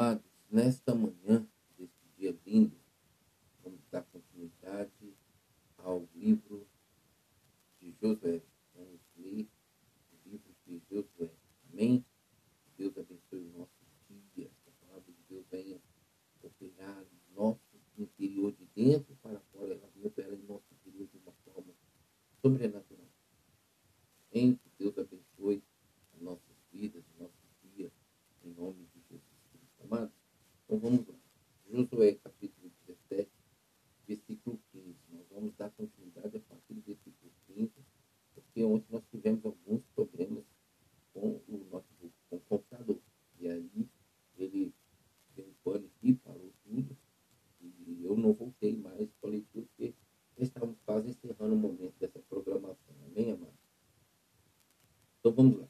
Amados, nesta manhã, deste dia lindo, vamos dar continuidade ao livro de Josué. Vamos ler o livro de Josué. Amém? Deus abençoe o nosso dia. Que a palavra de Deus venha operar no nosso interior de dentro para fora. Ela venha operar em nosso interior de uma forma sobrenatural. Em Deus abençoe as nossas vidas, o nosso dia, em nome de Jesus Cristo. Amados, então vamos lá. Josué, capítulo 17, versículo 15. Nós vamos dar continuidade a partir do versículo 15, porque ontem nós tivemos alguns problemas com o notebook, com o computador. E aí ele deu um pane aqui, parou tudo, e eu não voltei mais para a leitura, porque estávamos quase encerrando o momento dessa programação. Amém, amados? Então vamos lá.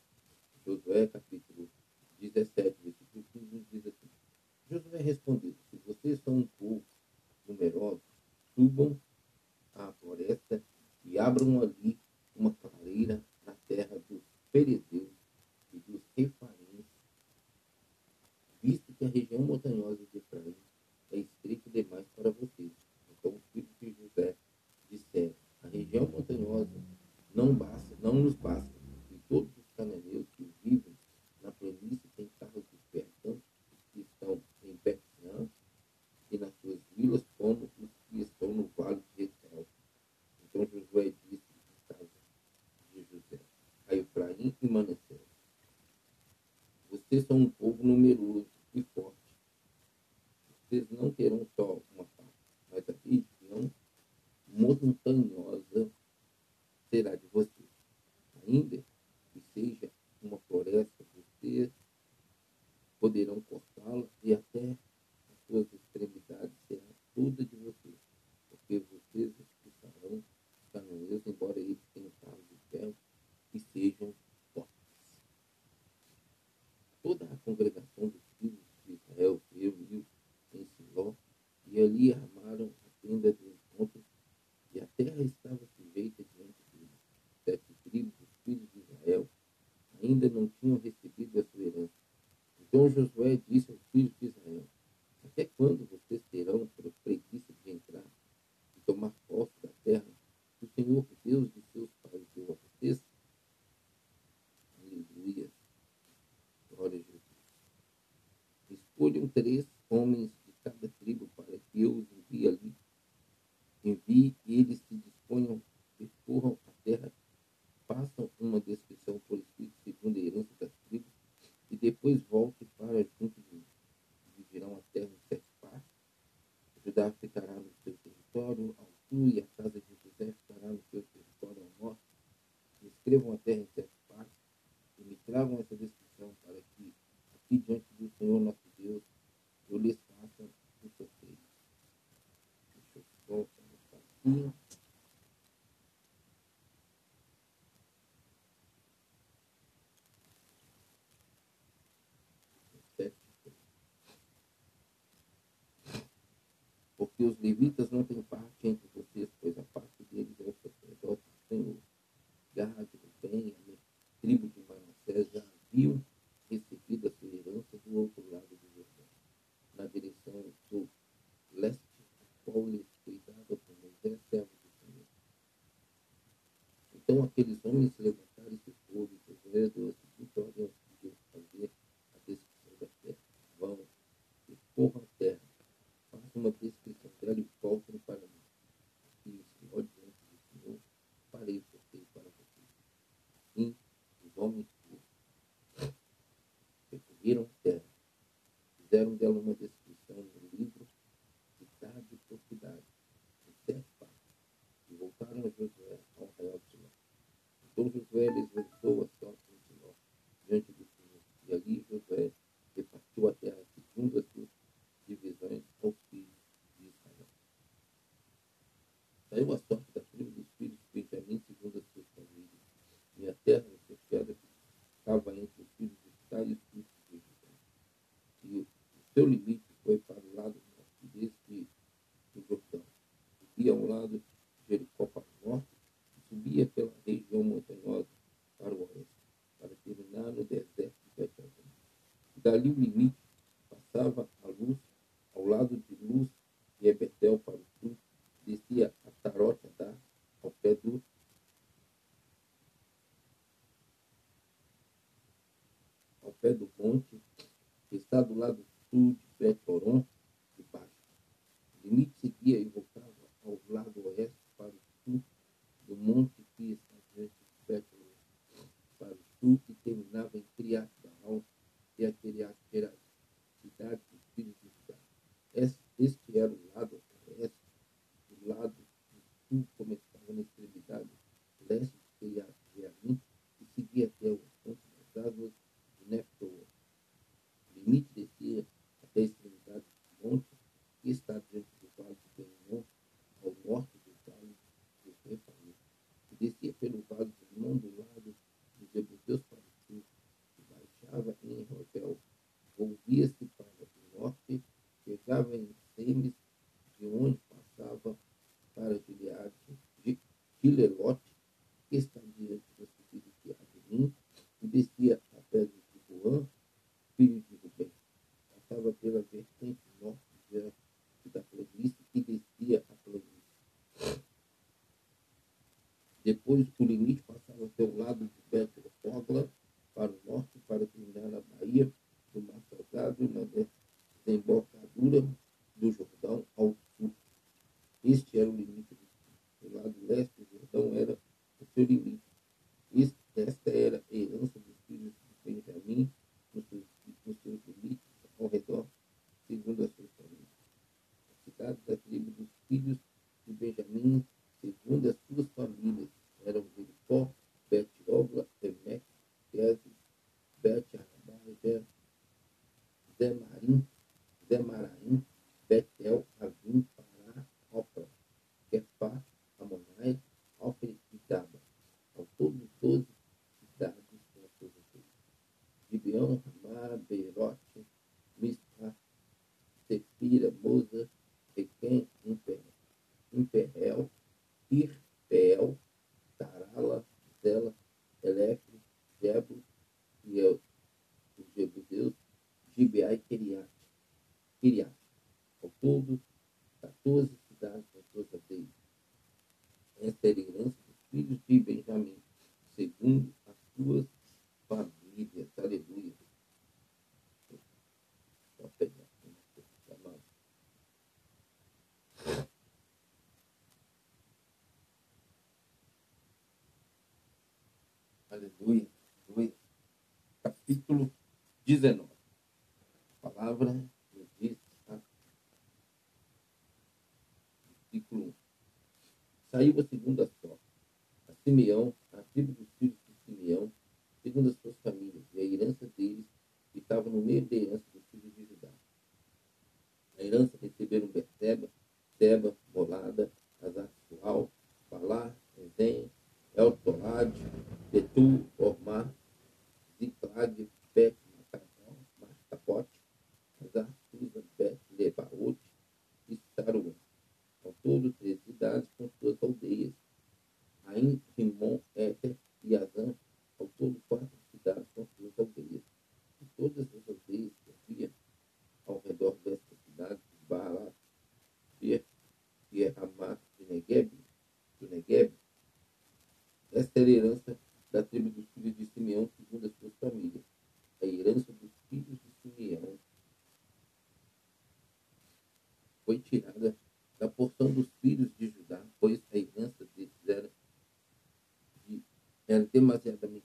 Josué, capítulo 17, versículo 15, nos diz assim. Josué respondeu, se vocês são um povo numeroso, subam à floresta e abram ali uma clareira na terra dos Perezeus e dos Refaíns, visto que a região montanhosa de Efraim é estreita demais para vocês. Então os filhos de José disseram, a região montanhosa não basta, não nos basta, e todos os cananeus que vivem na planície têm carros de ferro, tanto os que estão em Betlehem e nas suas vilas, como os que estão no vale de Etel. Então Josué disse à casa de José, a Efraim e Manassés, vocês são um povo numeroso e forte. Vocês não terão só Porque os levitas não têm parte entre vocês, pois a parte deles é o sacerdote do Senhor. Gade, Rubem, a tribo de Manassés já haviam recebido a sua herança do outro lado do Jordão, na direção do leste, a qual lhes foi dada por Moisés, servo do Senhor. Então aqueles homens se levantaram e se foram, e Josué deu a seguinte ordem aos filhos de fazer a descrição da terra. Vão, percorram a terra, façam uma descrição dela e voltem para mim. Aqui o Senhor diante do Senhor, farei o sorteio para vocês. Assim, os homens foram, percorreram a terra, fizeram dela uma descrição seu limite foi Arão, Ramá, Beirote, Mispa, Sefira, Moza, Requém, Imperrel, Irpeel, Tarala, Zela, Elecre, Jebus, e os Jebuseus, Gibeá e Kiriat. Kiriat. Ao todo, 14 cidades nas suas aldeias. Essa era a herança dos filhos de Benjamim, segundo as suas famílias maravilhas, aleluia. Aleluia, aleluia. Capítulo 19. Palavra nos diz, capítulo 1. Saiu a segunda só, a Simeão, a tribo dos filhos de Simeão, segundo as suas famílias, e a herança deles estava no meio da herança dos filhos de Judá. A herança receberam Beceba, Seba, Molada, Azarsual, Balá, Ezem, El Tolad, Betu, Ormar, Ziclag, Bet, Mastapote, Azar, Susa, Pet, Lebaote e Saruã. Ao todo, três cidades com suas aldeias. Ain, Rimon, Éter e Azan ao todo, quatro cidades construíram aldeias. E todas as aldeias que havia ao redor desta cidade, Baalat, Beer e Hamas de é, é Negev, do Negev, esta era a herança da tribo dos filhos de Simeão, segundo as suas famílias. A herança dos filhos de Simeão foi tirada da porção dos filhos de Judá, pois a herança deles era, de, era demasiadamente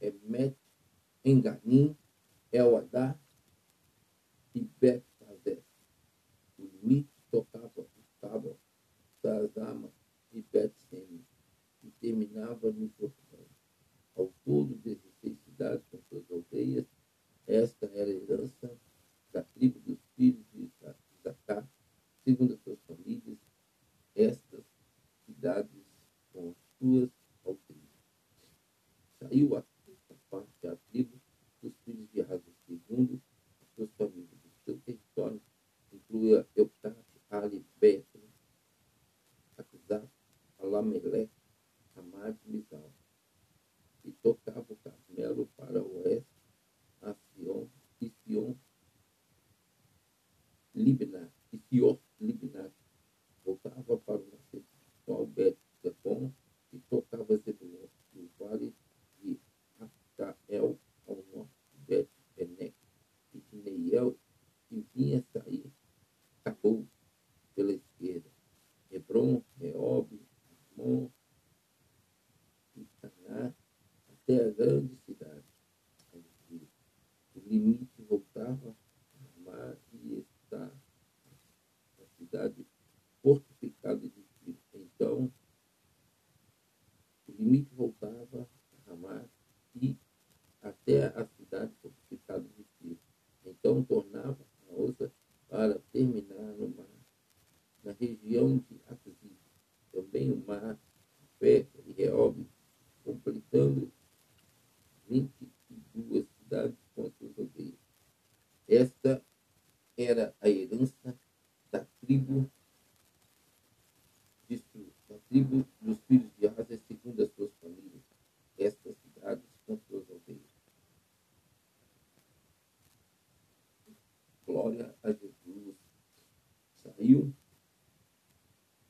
Emet, Enganim, Eladá e bet O limite tocava o Tábor, Sazama e bet e terminava no Jordão. Ao todo, 16 cidades com suas aldeias. Esta era a herança da tribo dos filhos de Isaac, segundo as suas famílias. Estas cidades com suas aldeias. Saiu a parte a tribo dos filhos de Razo, segundo as suas famílias. O seu território incluía Eutate, Ali, Betro, Akzat, Alamelec, Hamad e Mizal. E tocava o Carmelo para o oeste, a Sion, e Sion, Libnat, e Sion, Libnat. Voltava para o de Bet, Zebon, e tocava Zebulon, e o vale Bet Benec, e de Neiel, e vinha sair, acabou pela esquerda. Hebron, Reob, Amon, Caná, até a grande cidade. O limite voltava a mar e está a cidade fortificada de Tiro. Então, o limite voltava até a cidade fortificada de Tiro. Então tornava a outra para terminar no mar, na região de Akzib. Também o mar, Peca e Reob, completando 22 cidades com suas aldeias. Esta era a herança da tribo de, da tribo dos filhos de Asa, segundo as suas famílias. Estas cidades com suas aldeias. Glória a Jesus. Saiu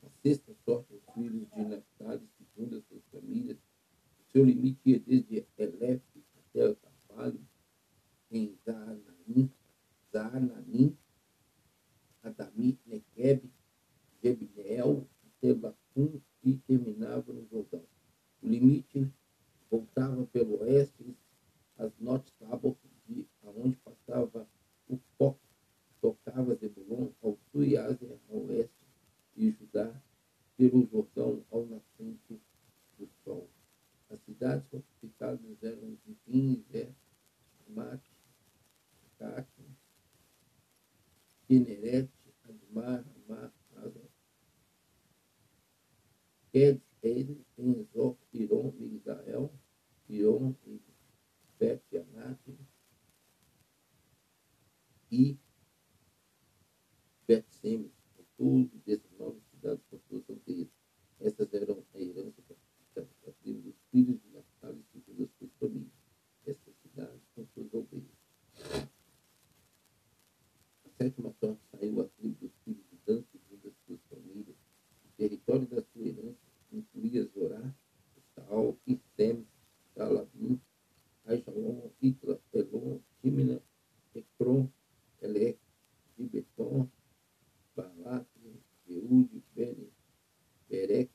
a sexta sorte dos filhos de Naftali, segundo as suas famílias. O seu limite ia desde Elef até o Carvalho, em Zaananim, Zaananim, Adami, Nequeb, Jebneel, até Bacum e terminava no Jordão. O limite voltava pelo oeste, as Not Tabor, de aonde passava o foco, tocava Zebulon ao sul e Ásia ao oeste, e Judá pelo Jordão ao nascente do sol. As cidades fortificadas eram de Vinzer, Amate, Cate, Kinerete, Admar, Amar, Azor, Ked, Eid, Enzor, Iron, Migdael, Iron Bet Anat e Bet-Semes, ao todo 19 cidades aldeias. Essas eram a herança da tribo filhos de Naftali, segundo as suas famílias. Essas cidades com suas aldeias. A sétima sorte saiu a tribo dos filhos de Dan, segundo as suas famílias. O território da sua herança incluía Zorá, Saul, Isem, Salabim, Ajalon, Itla, Elon, Timna, Ekron, Elec, Gibeton, Balat, Eude, Bene, Berec,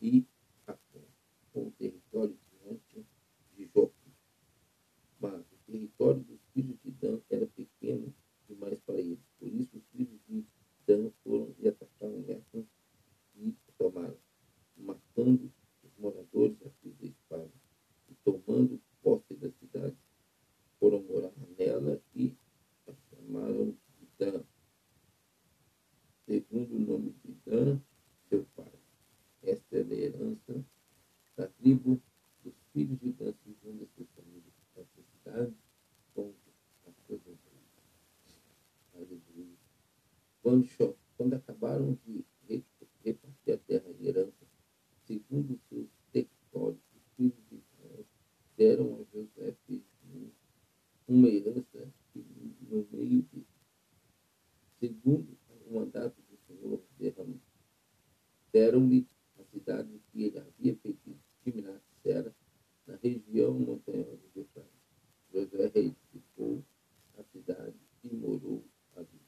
e Capon, com o território diante de Jope. Mas o território dos filhos de Dan era pequeno demais para eles. Por isso os filhos de Dan foram e atacaram Efron e tomaram, matando os moradores a fio da espada e tomando posse da cidade. Foram morar nela e a chamaram de Dan, segundo o nome de Dan, era herança da tribo dos filhos de Dan, segundo as famílias, dessa cidade, com as empresas. Aleluia. Quando, quando acabaram de repartir a terra em herança, segundo os seus territórios, os filhos de Israel deram a José uma herança no meio de, segundo o mandato do Senhor, deram-lhe a cidade que ele havia pedido, Timnat Sera, na região montanhosa de Efraim. Josué reedificou a cidade e morou ali.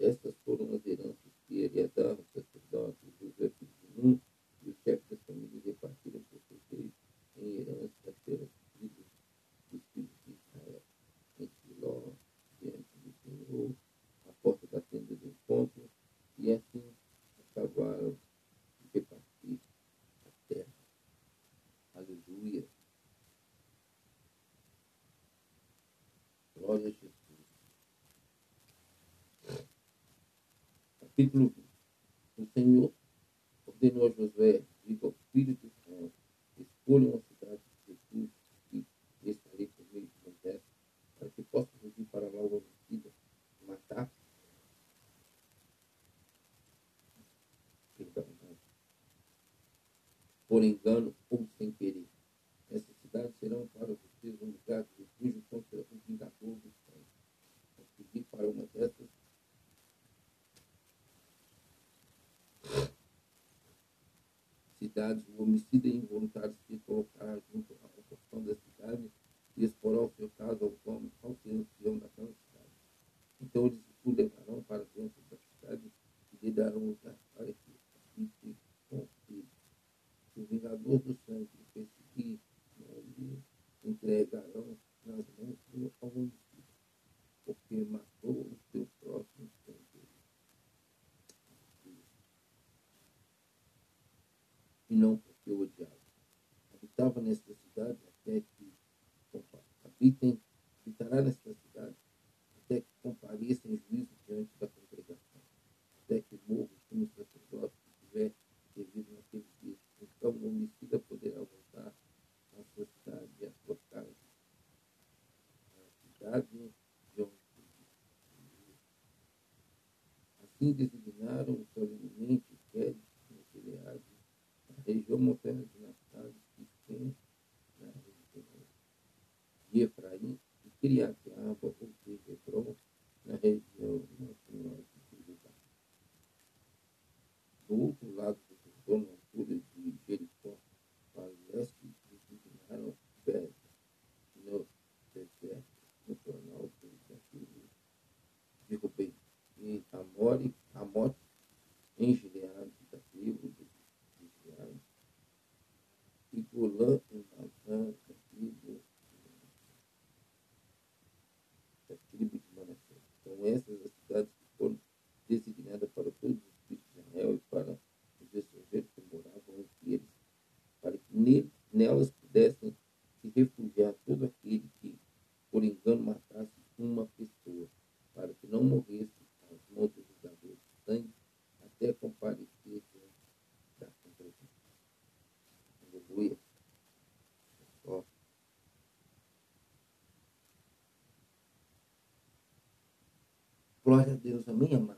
Estas foram as heranças que Eleazar, o sacerdote, Josué Nun, e os chefes das famílias repartiram por reis em herança pelas tribos dos filhos de Israel, em Siló, diante do Senhor, à porta da tenda do encontro, e assim acabaram de repartir a terra. Aleluia. Glória a Jesus. Capítulo 20. O Senhor ordenou a Josué, diga aos filhos de Israel, escolham a cidade de refúgio e estarei por meio de Moisés, para que possa fugir para lá o por engano ou sem querer. Essas cidades serão para vocês um lugar de refúgio contra o vingador dos céus. Vou pedir para uma dessas cidades, o homicida involuntário se colocará junto ao portão da cidade e exporá o seu caso ao homem, ao ancião daquela cidade. Então eles o levarão para dentro da cidade e lhe darão lugar para que habite com ele. O vingador do sangue o perseguir, não lhe entregarão nas mãos do homicida, porque matou o seu próximo ele. E não porque o odiava. Habitava nesta cidade até que habitem, habitará nesta cidade até que compareça em juízo diante da congregação, até que morra o sumo sacerdote que tiver devido naqueles dias. Então o homicida poderá voltar à sua cidade e à sua casa, à cidade de onde. Assim designaram solenemente Quedes, no Gileade, na região montanha de Naftali, Siquém, na região de Efraim, e Criatiaba, ou seja, Hebron, na região montanhosa de Judá. Do outro lado do Jordão, na altura de Jericó, para o leste, designaram Beza, no deserto, no planalto da tribo de Rubem, e Amore, Amote, em Gileade, da tribo de Gileade, e Golã, em Bazã, da tribo da tribo de Manassés. São essas as cidades que foram designadas para todos os filhos de Israel e para os estrangeiros que moravam entre eles, para que nelas pudessem se refugiar todo aquele que, por engano, matasse uma pessoa, para que não morresse às mãos do vingador de sangue, até comparecer diante da congregação. Aleluia. Ó. Glória a Deus, amém,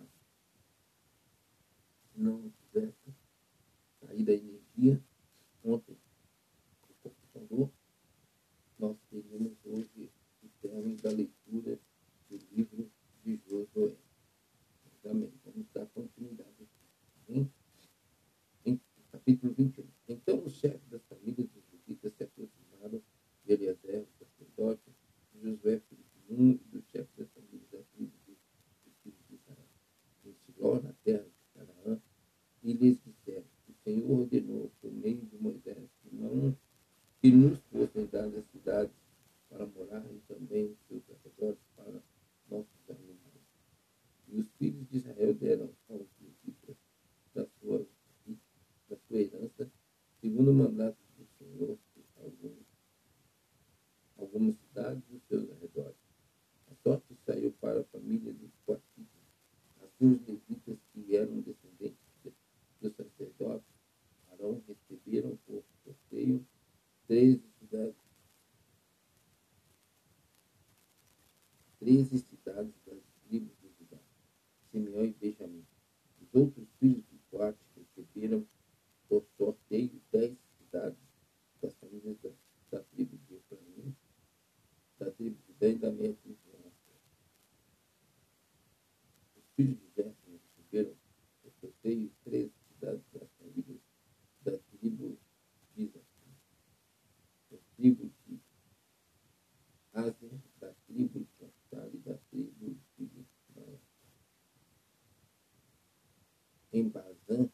em Bazan,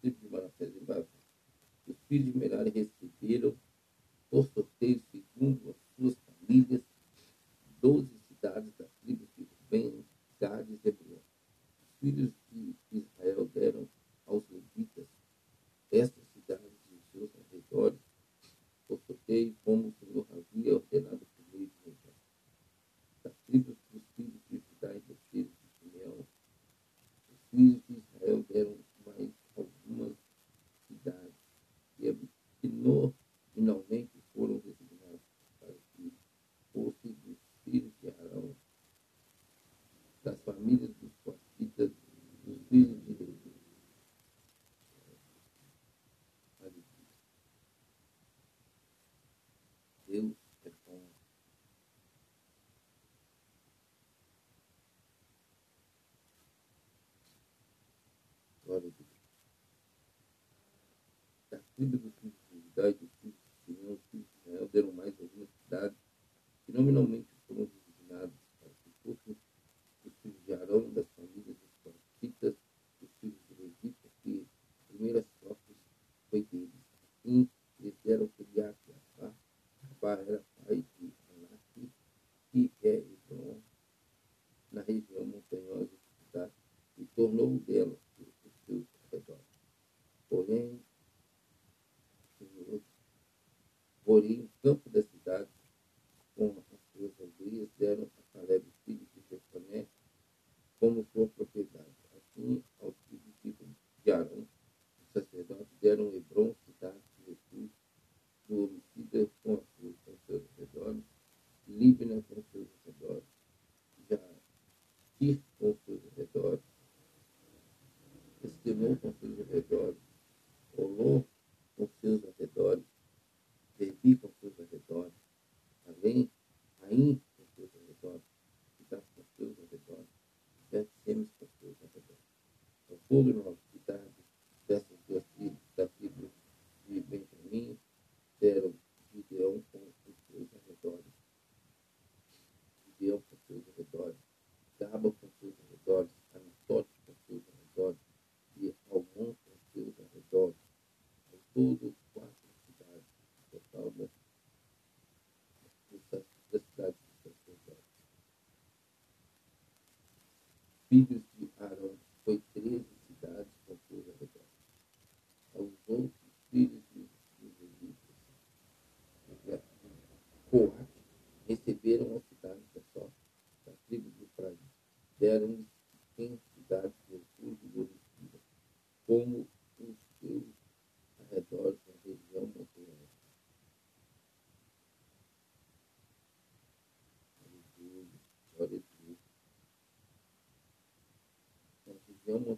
filho de Manassés em Bazan, o filho de Merari 嗯嗯嗯。included in the nenhuma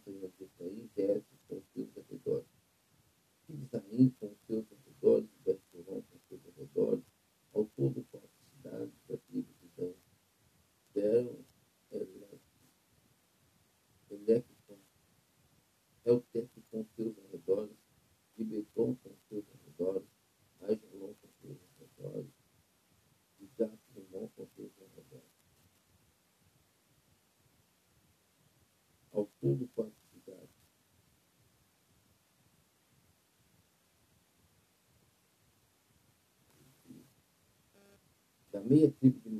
grande quantidade. Da meia tribo de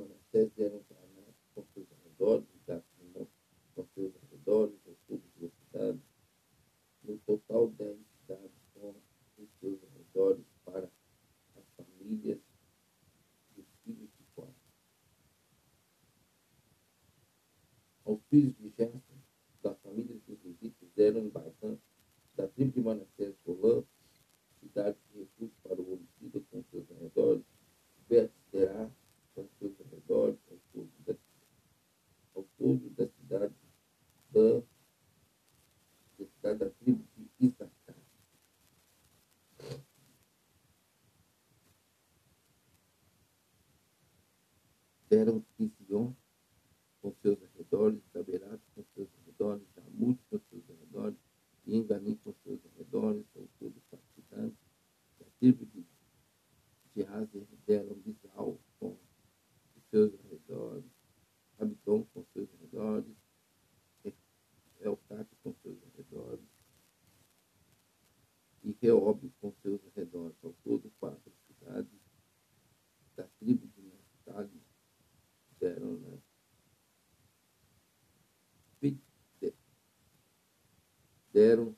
Deram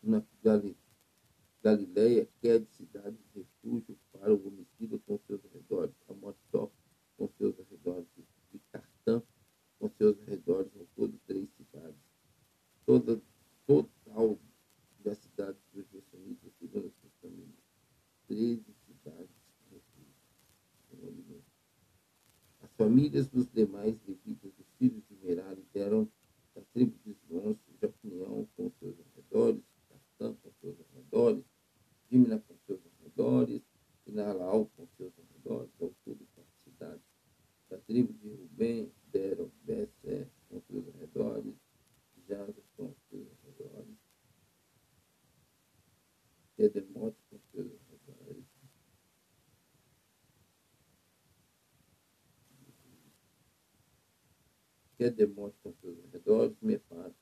na Galileia, que é de cidade de refúgio para o homicida com seus arredores, a Motó com seus arredores, e Cartã com seus arredores, ao todo três cidades. Toda, total das cidades dos Gessonitas, segundo as suas famílias. Treze cidades de refúgio. As famílias dos demais levitas, dos filhos de Merari, deram da tribo de Zonso, Jacunião com seus arredores, Cartã com seus arredores, Dimna com seus arredores, e Nalaal com seus arredores, ao todo quatro cidades. Da tribo de Rubem deram Bessé com seus arredores, Jaza com seus arredores, Edemote com seus arredores, Kedemote com seus arredores, Mefato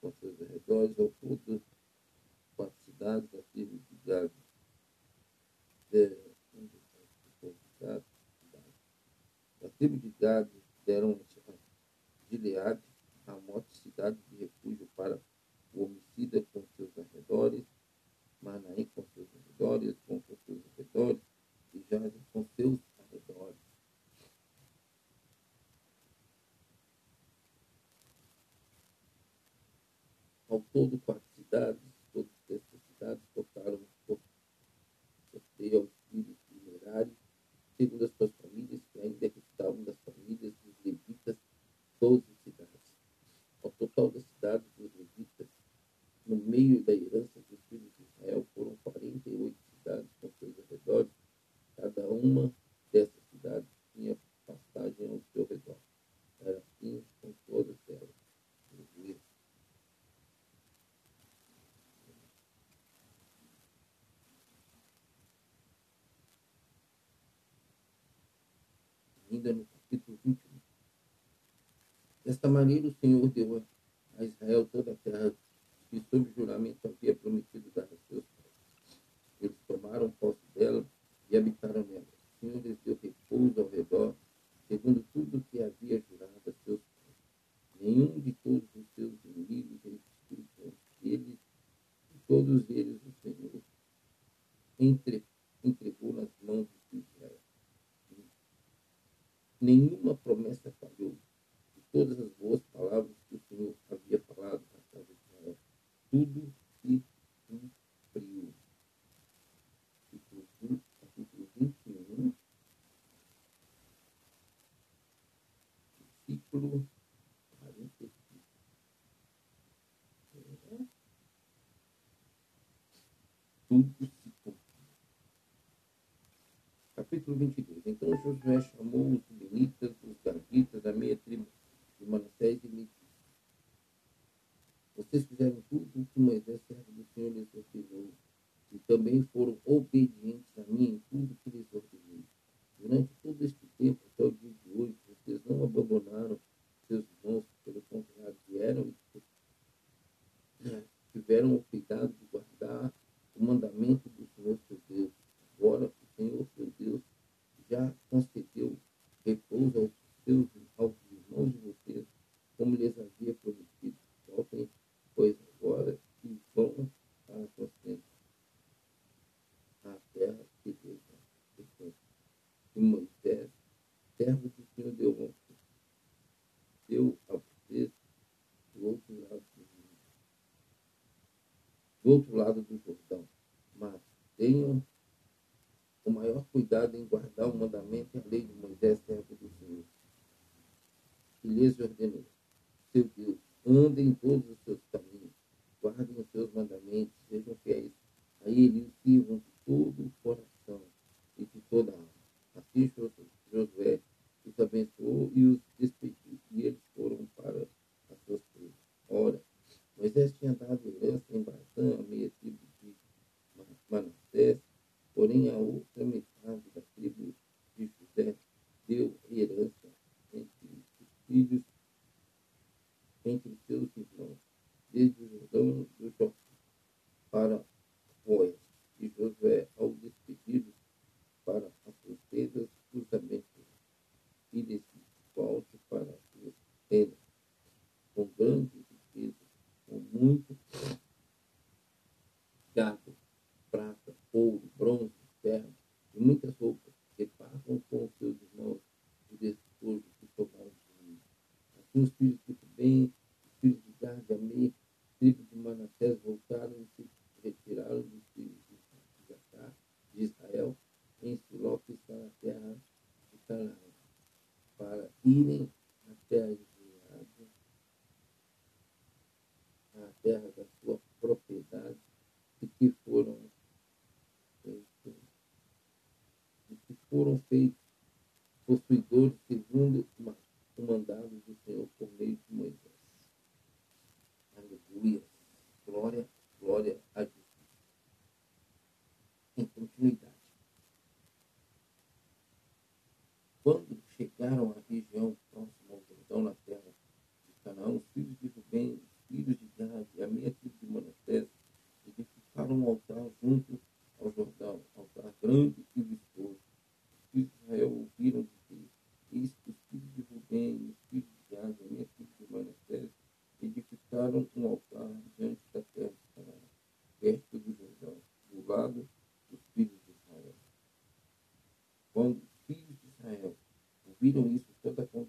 com seus arredores, todo quatro cidades da tribo de. De, da tribo de Gad deram Gileade, Ramote, cidade de refúgio para o homicida com seus arredores, Manaim com seus arredores, com seus arredores, e Jazer com seus arredores. Ao todo, quatro cidades, todas essas cidades tocaram sorteio de Merari, segundo as suas famílias, que ainda restavam das famílias dos levitas, doze cidades. Ao total das cidades dos levitas, no meio da herança dos filhos de Israel, foram 48 cidades com seus arredores, cada uma dessas cidades tinha pastagem ao seu redor. Era assim com todas elas. Aleluia. Ainda no capítulo 21. Desta maneira o Senhor deu a Israel toda a terra que sob juramento havia prometido dar a seus pais. Eles tomaram posse dela e habitaram nela. O Senhor lhes deu repouso ao redor, segundo tudo o que havia jurado a seus pais. Nenhum de todos os seus inimigos resistiu contra eles, e todos eles o Senhor entre, entregou nas mãos de nenhuma promessa falhou. De todas as boas palavras que o Senhor havia falado à casa de Israel, tudo se cumpriu. Capítulo, capítulo 21, versículo 45. É. Tudo se cumpriu. Capítulo 22. Então Josué chamou os Benitas, os Gaditas, da meia tribo de Manassés e lhe disse: Vocês fizeram tudo o que Moisés, servo do Senhor, lhes ordenou, e também foram obedientes a mim em tudo que lhes ordenei. Durante todo este tempo, até o dia de hoje, vocês não abandonaram seus irmãos, pelo contrário, vieram e tiveram o cuidado de guardar o mandamento do Senhor seu Deus. Agora, o Senhor seu Deus já concedeu repouso aos seus aos irmãos de vocês, como lhes havia prometido. Voltem, pois, agora e vão para a sustento a terra que Deus dá. E Moisés, servo do Senhor, deu, deu a vocês do outro lado do rio, do outro lado do Jordão. Mas tenham o maior cuidado em guardar o mandamento e a lei de Moisés, servo do Senhor, que lhes ordenou. Seu Deus, andem em todos os porém é o feito видел, есть вот такой,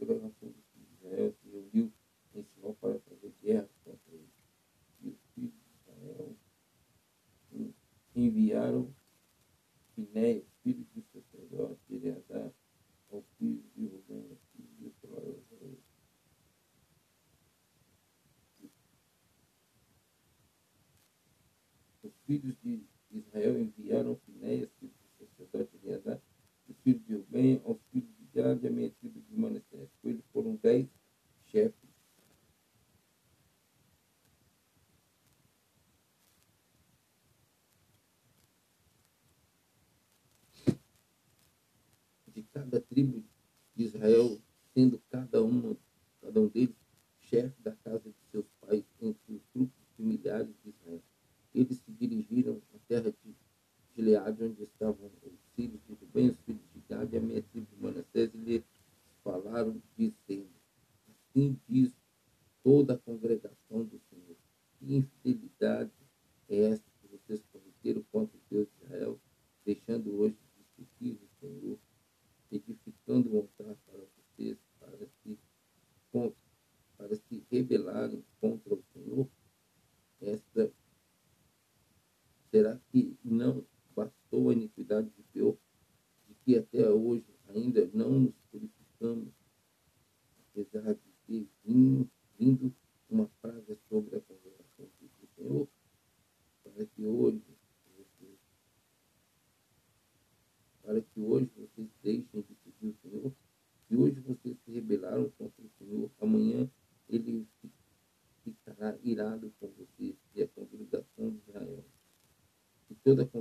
to the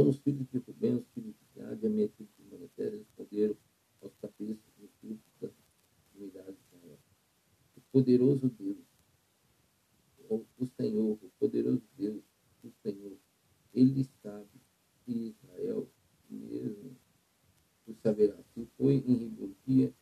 são os filhos de Rubens, os filhos de Gade, a minha filha de Manassés, responderam aos cabeças dos filhos da comunidade de Israel. O poderoso Deus, o Senhor, o poderoso Deus, o Senhor, ele sabe que Israel mesmo o saberá. Se foi em rebeldia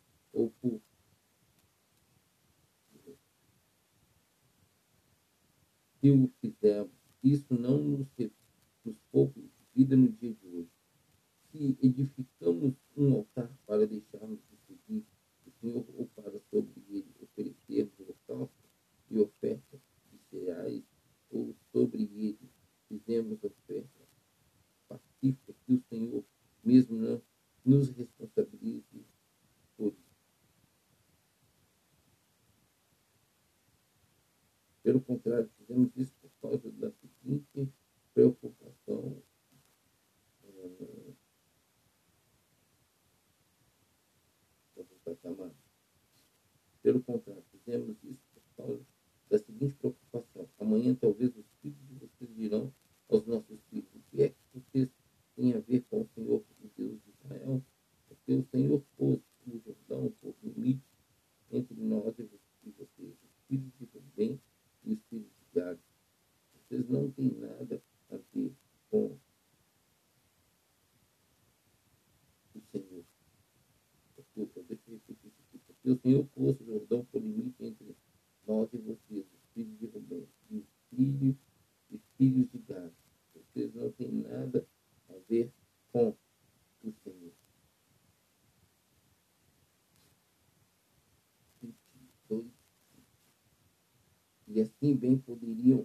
bem poderia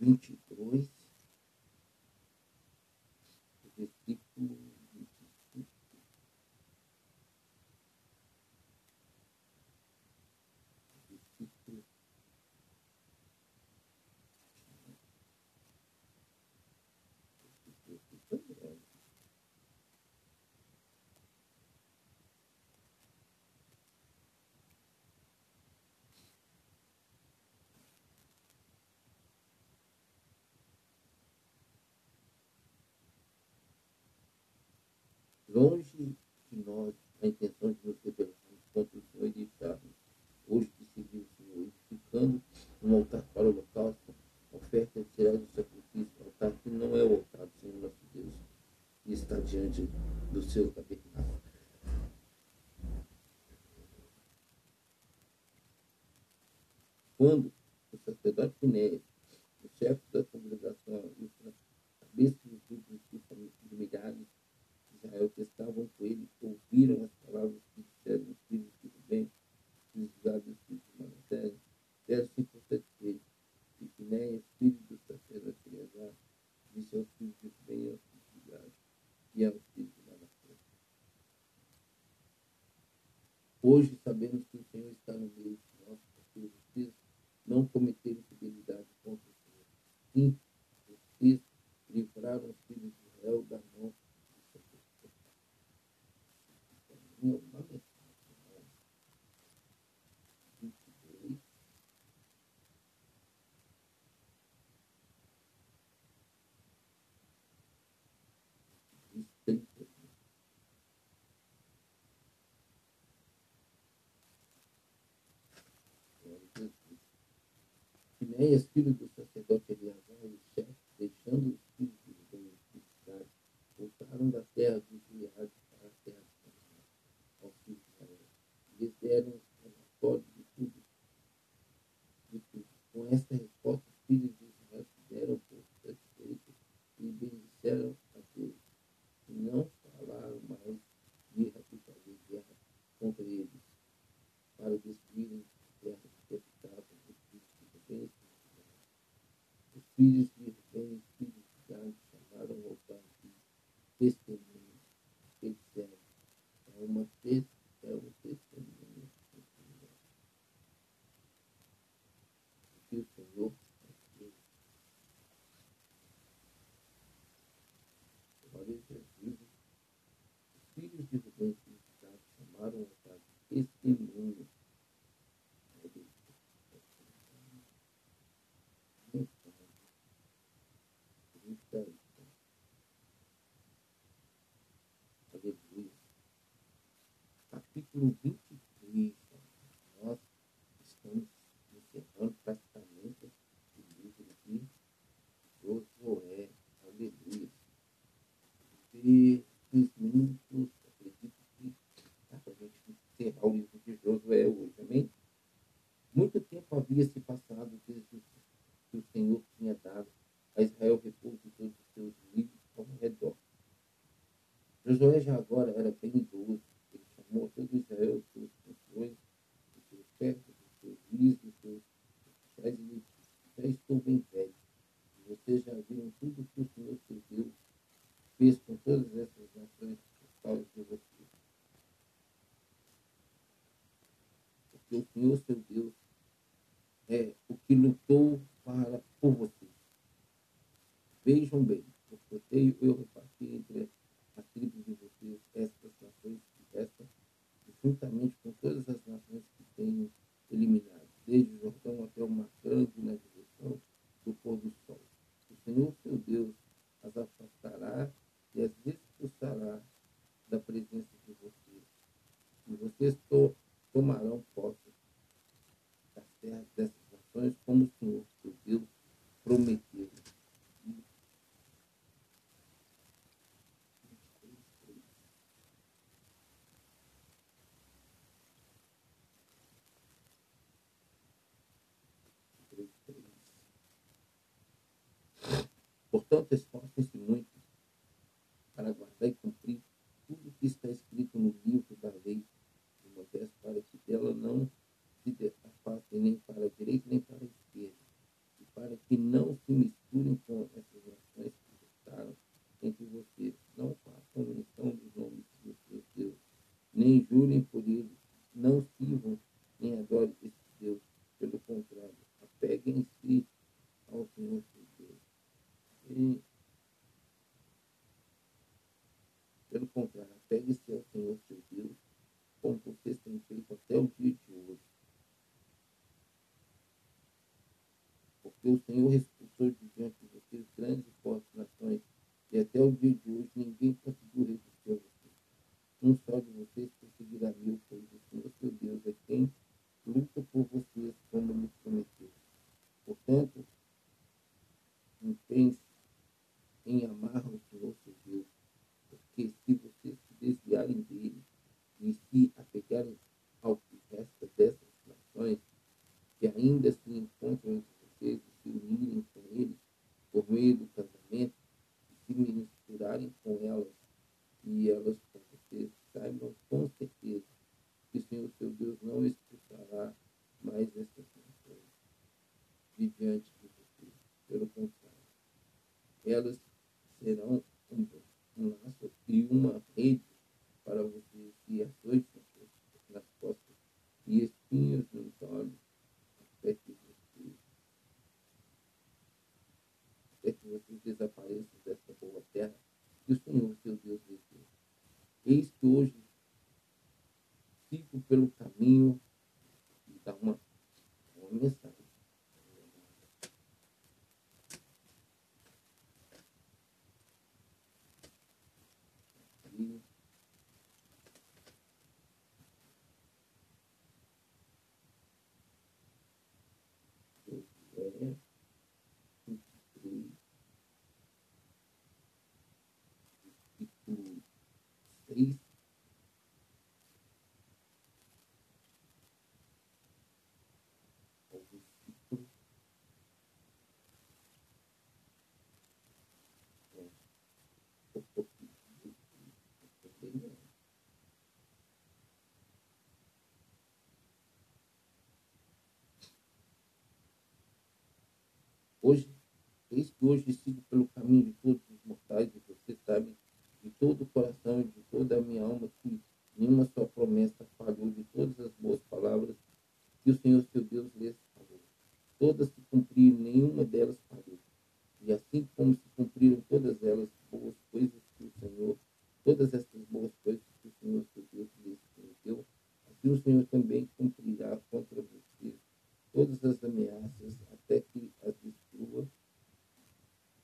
22 longe de nós a intenção de nos rebelarmos contra o Senhor e deixarmos ah, hoje de seguir o Senhor, edificando um altar para o holocausto, oferta de do sacrifício, altar que não é o altar do Senhor nosso Deus, e está diante do seu Jesus. Finéias, filho do sacerdote Eleazar, e os chefes, deixando os filhos de Rubem e de Gad, voltaram da terra dos Gileade para a terra de Canaã, aos filhos de Israel. E lhes deram relatório de tudo, de tudo. Com esta resposta, os filhos de Israel se deram por satisfeitos e bendisseram a Deus. E não falaram mais guerra de fazer guerra contra eles, para destruírem a terra que habitavam os filhos de Rubem e de Gad. Os filhos de Rubem e os filhos de Gad chamaram ao altar de testemunho. Eles disseram, é uma tes- é um testemunho desse lugar. Que o Senhor fez. Glória a Jesus. Os filhos de Rubem e os filhos de Gad chamaram ao altar de testemunho. Aleluia. Capítulo 23. Nós estamos encerrando praticamente o livro de Josué. Aleluia. E uns minutos, acredito que dá para a gente encerrar o livro de Josué hoje, amém? Muito tempo havia se passado desde o que o Senhor tinha dado a Israel repouso de todos os seus inimigos ao redor. Josué já agora era bem idoso. Ele chamou todo Israel, os seus funções, os seus chefes, os seus juízes, os seus oficiais e lhes disse, já estou bem velho. E vocês já viram tudo que o Senhor seu Deus fez com todas essas nações por causa de vocês. Porque o Senhor seu Deus é o que lutou para por vocês. Vejam bem, por sorteio eu reparti entre as tribos de vocês estas nações que e juntamente com todas as nações que tenho eliminado, desde o Jordão até o Mar Grande na direção do pôr do sol. O Senhor seu Deus as afastará e as expulsará da presença de vocês. E vocês to tomarão posse das terras dessas nações, como o Senhor seu Deus prometeu. Portanto, esforcem-se muito para guardar e cumprir tudo o que está escrito no livro da lei Moisés, para que dela não se afastem nem para a direita nem para a esquerda, e para que não se misturem com essas nações que restaram entre vocês. Não façam menção dos nomes dos seus deuses, nem jurem por eles, não sirvam nem adorem esses deuses. Pelo contrário, apeguem-se ao Senhor seu Deus. E, pelo contrário, apegue-se ao Senhor seu Deus, como vocês têm feito até o dia de hoje. Porque o Senhor expulsou de diante de vocês grandes e fortes nações, e até o dia de hoje ninguém conseguiu resistir a vocês. Um só de vocês perseguirá mil, pois o Senhor seu Deus é quem Hoje, eis que hoje sigo pelo caminho de todos os mortais, e você sabe de todo o coração e de toda a minha alma que nenhuma sua promessa falhou de todas as boas palavras que o Senhor seu Deus lhes falou. Todas se cumpriram, nenhuma delas falhou. E assim como se cumpriram todas elas boas coisas que o Senhor, todas essas boas coisas que o Senhor seu Deus lhes prometeu, assim o Senhor também cumprirá contra vocês todas as ameaças até que as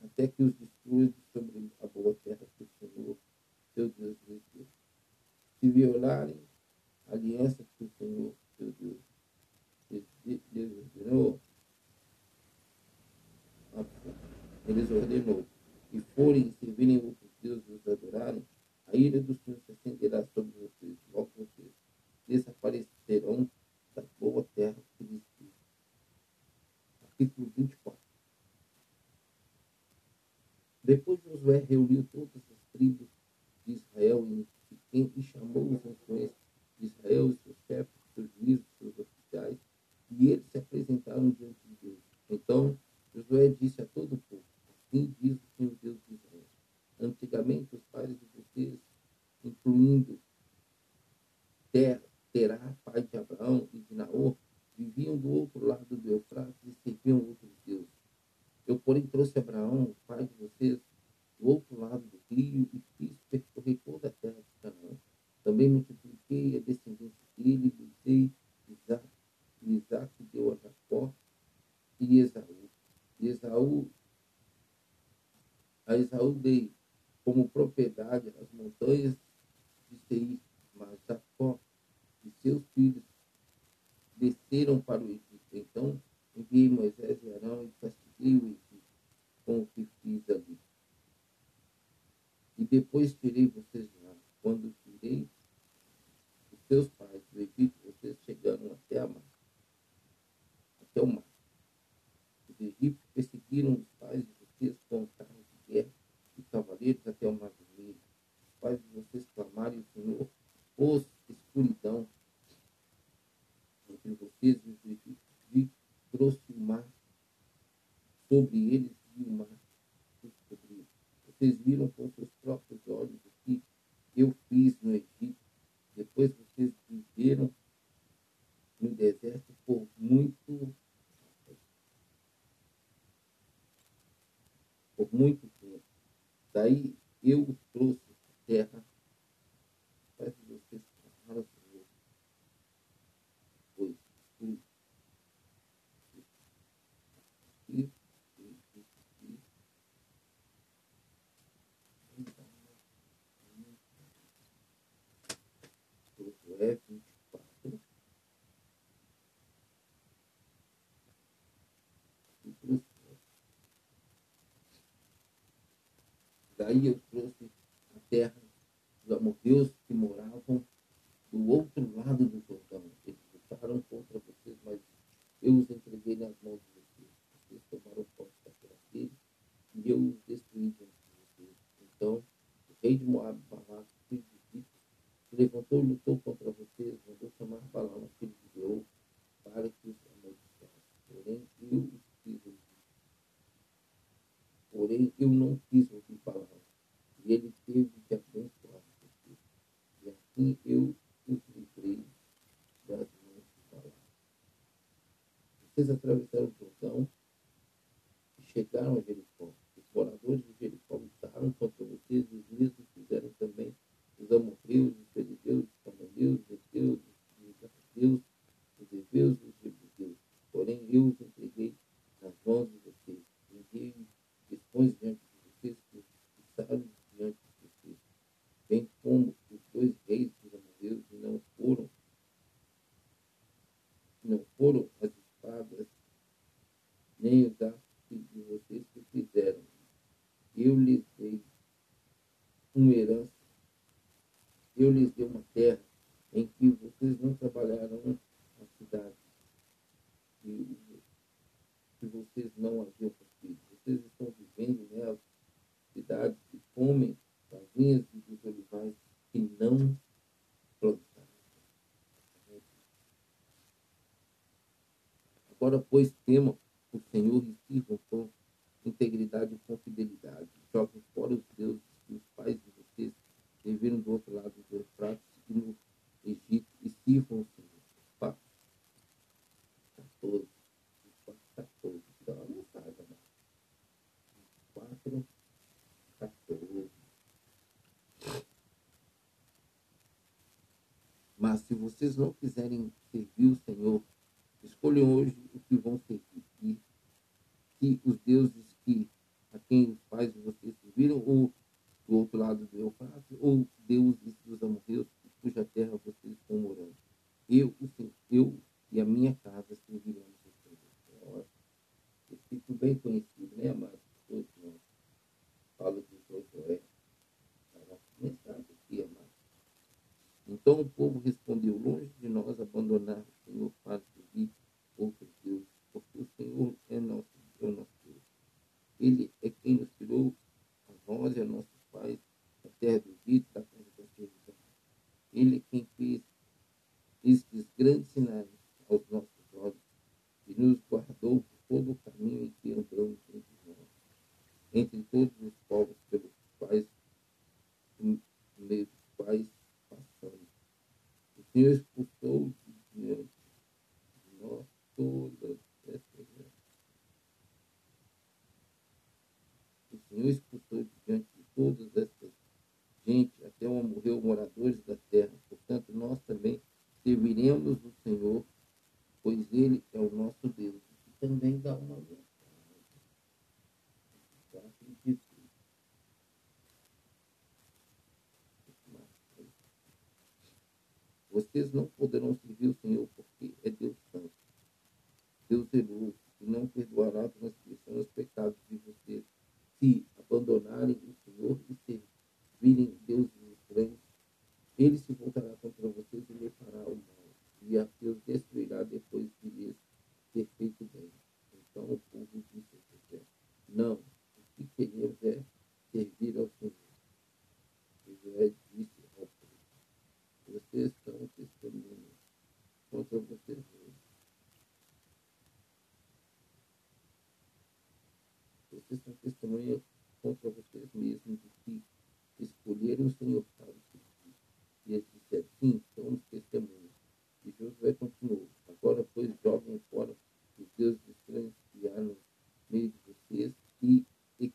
até que os destrua sobre a boa terra que o Senhor, seu Deus, lhes deu. Se violarem a aliança que o Senhor, seu Deus, lhes ordenou, eles ordenou, e forem servirem outros deuses os adorarem, a ira do Senhor se acenderá sobre vocês, logo vocês desaparecerão da boa terra que lhes. Capítulo 24 Depois Josué reuniu todas as tribos de Israel e chamou os anciões de Israel, os seus chefes, seus juízes, seus oficiais, e eles se apresentaram diante de Deus. Então Josué disse a todo o povo, assim diz o Senhor Deus de Israel. Antigamente os pais de vocês, incluindo Terá, pai de Abraão e de Naor, viviam do outro lado do Eufrates e serviam outros deuses. Eu, porém, trouxe Abraão, pai de vocês, do outro lado do rio e fiz percorrer toda a terra de Canaã. Também multipliquei a descendência dele e dei Isaac, e Isaac deu a Jacó e Esaú. E Esaú, a Esaú dei como propriedade as montanhas de Seir, mas Jacó e seus filhos desceram para o Egito. Então enviei Moisés e Arão e castiguei Egito com o que fiz ali. E depois tirei vocês lá. Quando tirei os seus pais do Egito, vocês chegaram até a mar, até o mar. Os egípcios perseguiram os pais de vocês com carros de guerra e cavaleiros até o mar vermelho. Os pais de vocês clamaram o Senhor pôs escuridão entre vocês e os egípcios e trouxe o mar sobre eles e o mar os cobriu. Vocês viram com seus próprios olhos o que eu fiz no Egito. Depois vocês viveram no deserto por muito por muito tempo. Daí eu os trouxe à terra para que vocês clamaram ao Senhor. Pois fui aqui, e aqui, Josué 24, capítulo 7. Daí eu trouxe a terra dos amorreus que moravam do outro lado do Jordão. Eles lutaram contra vocês, mas eu os entreguei nas mãos de vocês. Vocês tomaram posse da terra e eu os destruí diante de vocês. Então, o rei de Moab, Balac, filho de Zipo, se levantou e lutou contra vocês, mandou chamar Balaão, filho de Beor, para que os amaldiçoasse. Porém, eu os fiz ouvir. Porém, eu não quis ouvir Balaão, e ele teve que abençoar. E assim eu livrei das mãos de. Vocês atravessaram o Jordão e chegaram a Jericó. Os moradores de Jericó lutaram contra vocês e os mesmos fizeram também os amorreus, os fariseus, os cananeus, os heteus, os jardeus, os heveus e os jebuseus. Porém, eu os entreguei nas mãos de vocês. Enviei questões diante de vocês que os expulsaram diante de vocês, bem como os dois reis dos amorreus e não foram não foram as espadas nem os atos de vocês que fizeram. Eu lhes dei uma herança eu lhes dei uma terra em que vocês não trabalharão a cidade que, que vocês não haviam construído. Vocês estão vivendo nela, cidades que comem e dos olivais que não plantaram. Agora, pois, temam o Senhor e sirvam com integridade e com fidelidade. Joguem fora os deuses que os pais de vocês serviram do outro lado do Eufrates e no Egito e sirvam o Senhor. Opa. 14. 14. Dá uma mensagem, amado. 4, 14. Mas se vocês não quiserem servir o Senhor, escolham hoje o que vão servir. E se os deuses que a quem os pais de vocês serviram, ou do outro lado do Eufrates, ou deuses dos amorreus, cuja terra vocês estão morando. Eu, o eu e a minha casa serviremos o Senhor. Esse bem conhecido, né, amados? Todos nós. Fala de Josué. A nossa mensagem aqui, amados. Então o povo respondeu, longe de nós abandonar o Senhor para servir outros deuses, porque o Senhor é nosso, é nosso Deus. Ele é quem nos tirou a nós e a nossos pais da terra do Egito, da terra da servidão. Ele é quem fez estes grandes sinais aos nossos olhos e nos guardou por todo o caminho em que andamos entre nós, entre todos os povos pelos quais, no meio dos quais. Senhor expulsou de diante de nós todas essas O Senhor expulsou diante de todas essas gente, até o morreu moradores da terra. Portanto, nós também serviremos o Senhor, pois Ele é o nosso Deus. E também dá uma mensagem. Vocês não poderão servir o Senhor porque é Deus Santo, Deus zeloso, e não perdoará a transgressão e os pecados de vocês se abandonarem o Senhor e servirem deuses estranhos. Ele se voltará contra vocês e lhe fará o mal, e a Deus destruirá depois de lhes ter feito bem. Então o povo disse a José, não, o que queremos é servir ao Senhor. Josué disse vocês são testemunhas contra vocês mesmos. Vocês são testemunhas contra vocês mesmos de que escolheram o Senhor para servir. E eles disseram, sim, somos testemunhas. E Josué continuou, agora pois joguem fora os deuses estranhos que há no meio de vocês e, e,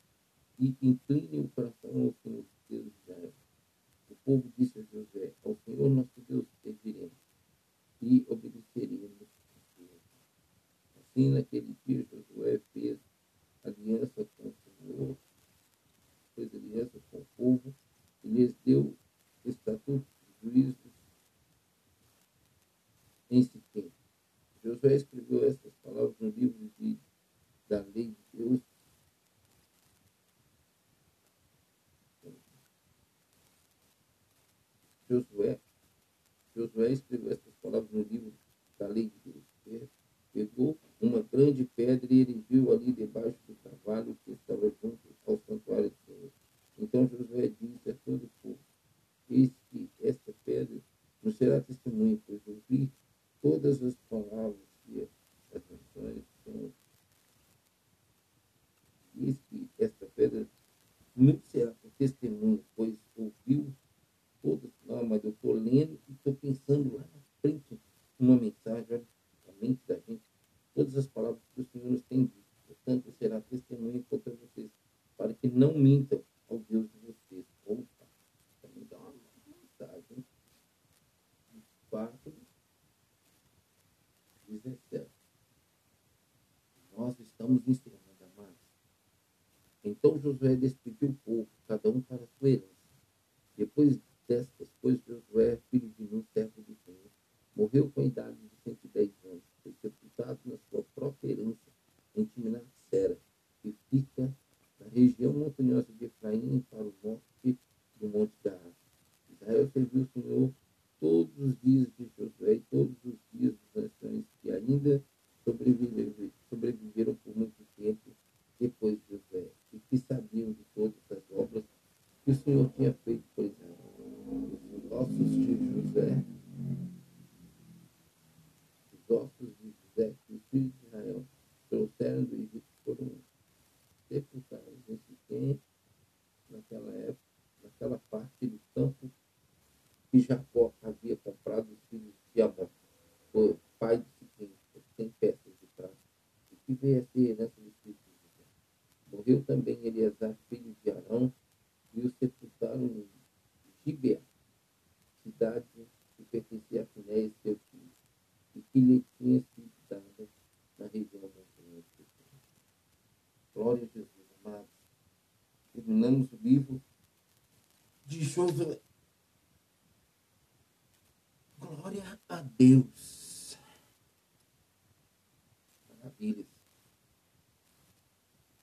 e inclinem o coração ao Senhor Deus de Israel. Povo disse a Josué, ao Senhor nosso Deus serviremos e obedeceremos. Assim, naquele dia, Josué fez aliança com o Senhor, fez aliança com o povo e lhes deu estatutos e juízos em Siquém. Josué escreveu essas palavras no livro de, da lei de Deus. Josué, Josué escreveu essas palavras no livro da lei de Deus. Pegou uma grande pedra e erigiu ali debaixo do cavalo que estava junto ao santuário do Senhor. Então Josué disse a todo o povo, eis que esta pedra nos será testemunha, pois ouvi todas as palavras que as nações são. Eis que esta pedra nos será testemunha, pois ouviu todas. Não, mas eu estou lendo e estou pensando lá na frente uma mensagem, a mente da gente, todas as palavras que o Senhor nos tem dito. Portanto, será testemunha contra vocês, para que não mintam ao Deus de vocês. Opa, também dá uma mensagem. 4, 17. Nós estamos encerrando, amados. Então Josué despediu o povo, cada um para a sua herança. Depois destas pois Josué, filho de Nun, servo do Senhor, morreu com a idade de 110 anos, foi sepultado na sua própria herança, em Timnat-Sera, que fica na região montanhosa de Efraim, para o norte do Monte Gaá. Israel serviu o Senhor todos os dias de Josué e todos os dias dos anciões que ainda sobreviveram, sobreviveram por muito tempo depois de Josué e que sabiam de todas as obras que o Senhor tinha feito por Israel. Os ossos de José, os ossos de José que os filhos de Israel trouxeram do Egito foram sepultados em Siquém, naquela época, naquela parte do campo que Jacó havia comprado os filhos de Amon, o pai de Siquém, tem peças de prata, e que veio a ser herança dos. Morreu também Eleazar, filho de Arão, e o sepultaram em Tíbia, cidade que pertencia a Finés e e que lhe tinha sido dada na região montanhosa. Glória a Jesus, amado. Terminamos o livro de Josué. Glória a Deus. Maravilha.